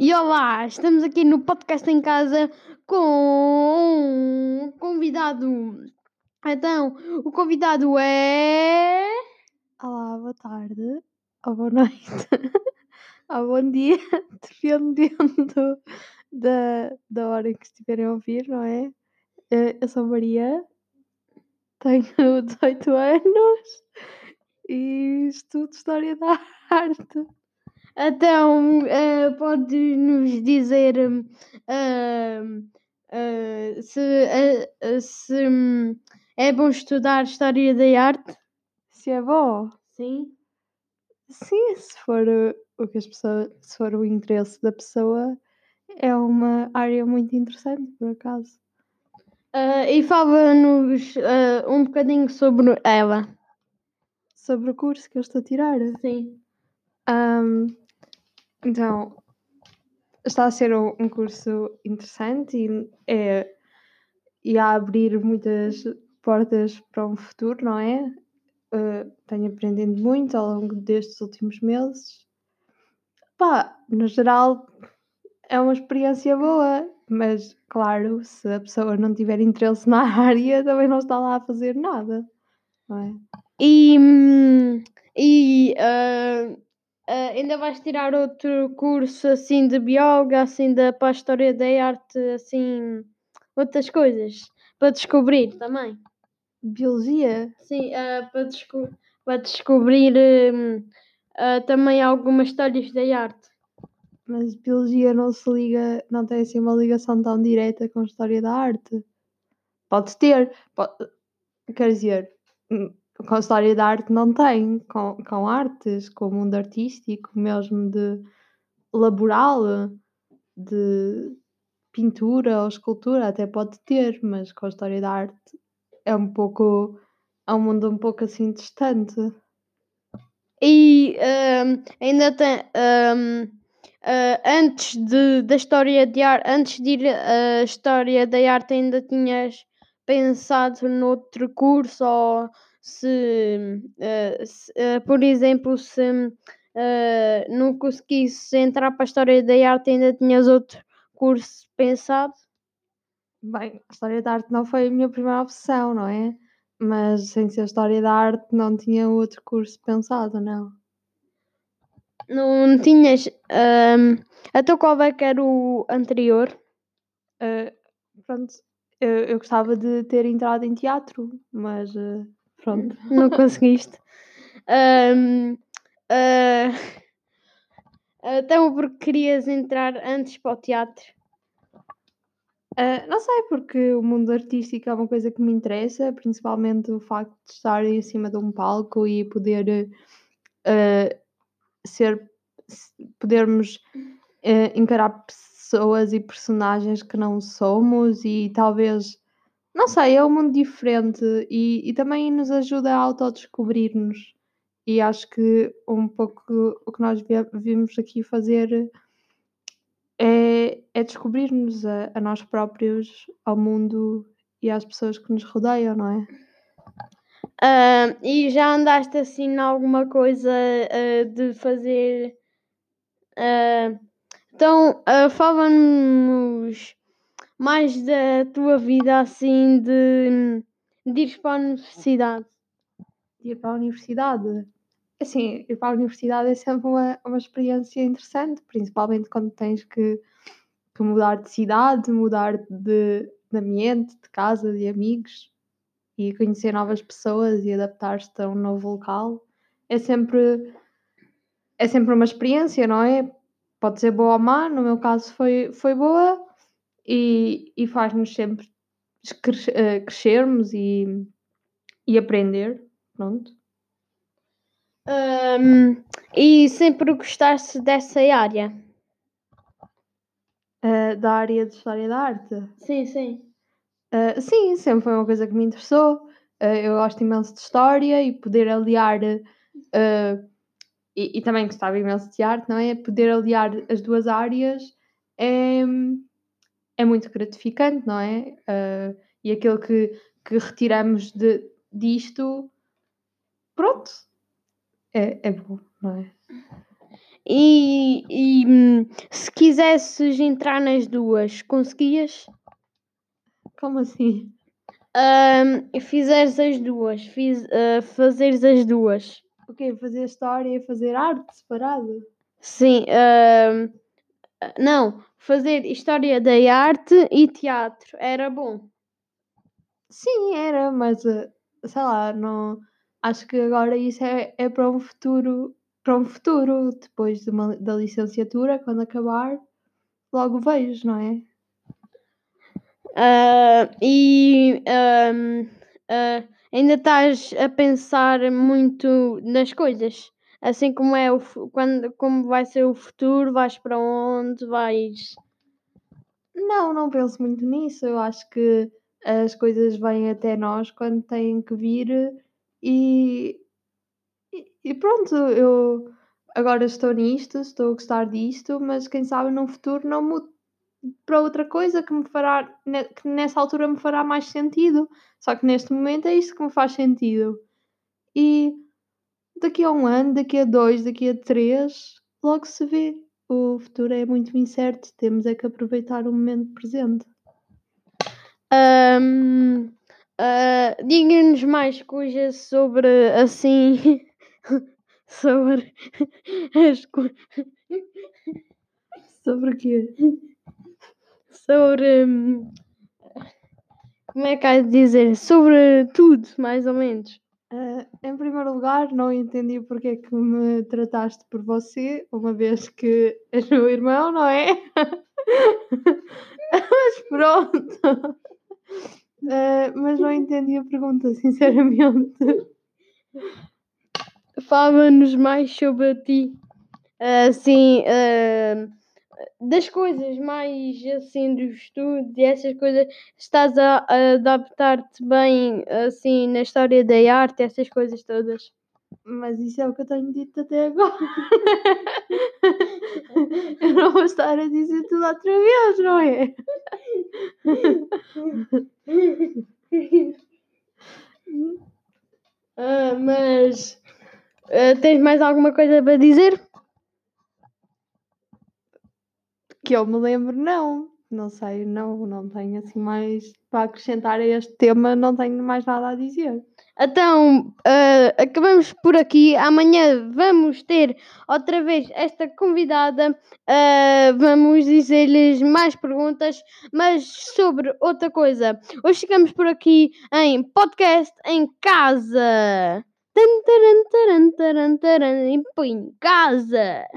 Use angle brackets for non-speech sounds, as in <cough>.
E olá, estamos aqui no podcast em casa com um convidado. Então, o convidado é. Olá, boa tarde, ou boa noite, <laughs> ou bom dia, <laughs> dependendo da, da hora que estiverem a ouvir, não é? Eh, Eu sou Maria, tenho <laughs> 18 anos e estudo História da Arte. Então, eh, pode nos dizer eh, se, se hum, é bom estudar História da Arte? Se é bom? Sim. Sim, se for uh, o que as pessoas, se for o interesse da pessoa, é uma área muito interessante, por acaso. Eh, e fala-nos eh, um bocadinho sobre ela. Sobre o curso que eu estou a tirar. Sim. Ahm, então, está a ser um, curso interessante e, é, e a abrir muitas portas para um futuro, não é? Uh, tenho aprendido muito ao longo destes últimos meses. Pá, no geral, é uma experiência boa, mas claro, se a pessoa não tiver interesse na <laughs> área, também não está lá a fazer nada, não é? E, hum, e ah, ah, ainda vais tirar outro curso assim de bióloga, assim da para a história da arte, assim outras coisas para descobrir também. Biologia, Sim, ah, para, desco para descobrir ah, também algumas histórias da arte. Mas biologia não se liga, não tem assim uma ligação tão direta com a história da arte. Pode ter, pode, quer dizer, hum, com a história da arte não tem, com, com artes, com o mundo artístico, mesmo de laboral, de pintura ou escultura, até pode ter, mas com a história da arte é um pouco, é um mundo um pouco assim distante. E hum, ainda tem hum, ah, antes de, da história de arte, antes de ir a história da arte, ainda tinhas pensado noutro curso ou se, ah, se, ah, por exemplo, se ah, não conseguisse entrar para a história da arte, ainda tinhas outro curso pensado? Bem, a história da arte não foi a minha primeira opção, não é? Mas sem ser história da arte não tinha outro curso pensado, não. Não tinhas. hum, então qual é que era o anterior? Pronto, eu, eu gostava de ter entrado em teatro, mas ah, pronto. <laughs> Não conseguiste. Hum, ah, então porque querias entrar antes para o teatro? Ah, não sei, porque o mundo artístico é uma coisa que me interessa, principalmente o facto de estar em cima de um palco e poder ah, ser, podermos ah, encarar pessoas e personagens que não somos e talvez, não sei, é um mundo diferente e, e também nos ajuda a autodescobrir-nos. E acho que um pouco o que nós vimos aqui fazer é, é descobrir-nos a, a nós próprios, ao mundo e às pessoas que nos rodeiam, não é? Ah, e já andaste assim em alguma coisa ah, de fazer. ah, então, ah, fala-nos mais da tua vida assim de, de para a universidade. Ir para a universidade. Assim, ir para a universidade é sempre uma, uma experiência interessante, principalmente quando tens que, que mudar de cidade, mudar de, de ambiente, de casa, de amigos e conhecer novas pessoas e adaptar-te a um novo local. É sempre, é sempre uma experiência, não é? Pode ser boa ou má, no meu caso foi, foi boa e, e faz-nos sempre eh, crescermos e, e aprender. Pronto. Ahm, e sempre gostaste dessa área? Eh, da área de História da Arte. Sim, sim. Uh, sim, sempre foi uma coisa que me interessou. Uh, eu gosto imenso de história e poder aliar. uh, e, e também gostava imenso de arte, não é? Poder aliar as duas áreas é, é muito gratificante, não é? Uh, e aquilo que, que retiramos de, disto, pronto, é, é bom, não é? e, e se quisesses entrar nas duas, conseguias? Como assim? E fizeres as duas, fiz, ah, fazeres as duas. O quê? Fazer história e fazer arte separado? Sim, ah, não, fazer história da arte e teatro era bom. Sim, era, mas eh, sei lá, não. Acho que agora isso é, é para um futuro, para um futuro, depois de uma- da licenciatura, quando acabar, logo vejo, não é? Ah, e ah, ainda estás a pensar muito nas coisas, assim como é o, quando, como vai ser o futuro, vais para onde, vais. Não, não penso muito nisso. Eu acho que as coisas vêm até nós quando têm que vir e, e- pronto, eu agora estou nisto, estou a gostar disto, mas quem sabe no futuro não mudo para outra coisa que me fará, que nessa altura me fará mais sentido. Só que neste momento é isto que me faz sentido. E daqui a um ano, daqui a dois, daqui a três, logo se vê. O futuro é muito incerto, temos é que aproveitar o momento presente. Ahm, ah, Diga-nos mais coisas sobre assim. <laughs> sobre as co- Sobre o quê? sobre hum, como é que há de dizer? Sobre tudo, mais ou menos. Ah, em primeiro lugar, não entendi porque é que me trataste por você, uma vez que és meu irmão, não é? <laughs> mas pronto. Ah, mas não entendi a pergunta, sinceramente. Fala-nos mais sobre ti. Assim, ah, das coisas mais assim do estudo e essas coisas, estás a, a adaptar-te bem assim na história da arte, essas coisas todas. Mas isso é o que eu tenho dito até agora. <laughs> eu não vou estar a dizer tudo outra vez, não é? Ah, mas ah, tens mais alguma coisa para dizer? Que eu me lembro, não. Não sei, não, não tenho assim mais para acrescentar a este tema, não tenho mais nada a dizer. Então, ah, acabamos por aqui. Amanhã vamos ter outra vez esta convidada. Ah, vamos dizer-lhes mais perguntas, mas sobre outra coisa. Hoje ficamos por aqui em podcast em casa. Em casa.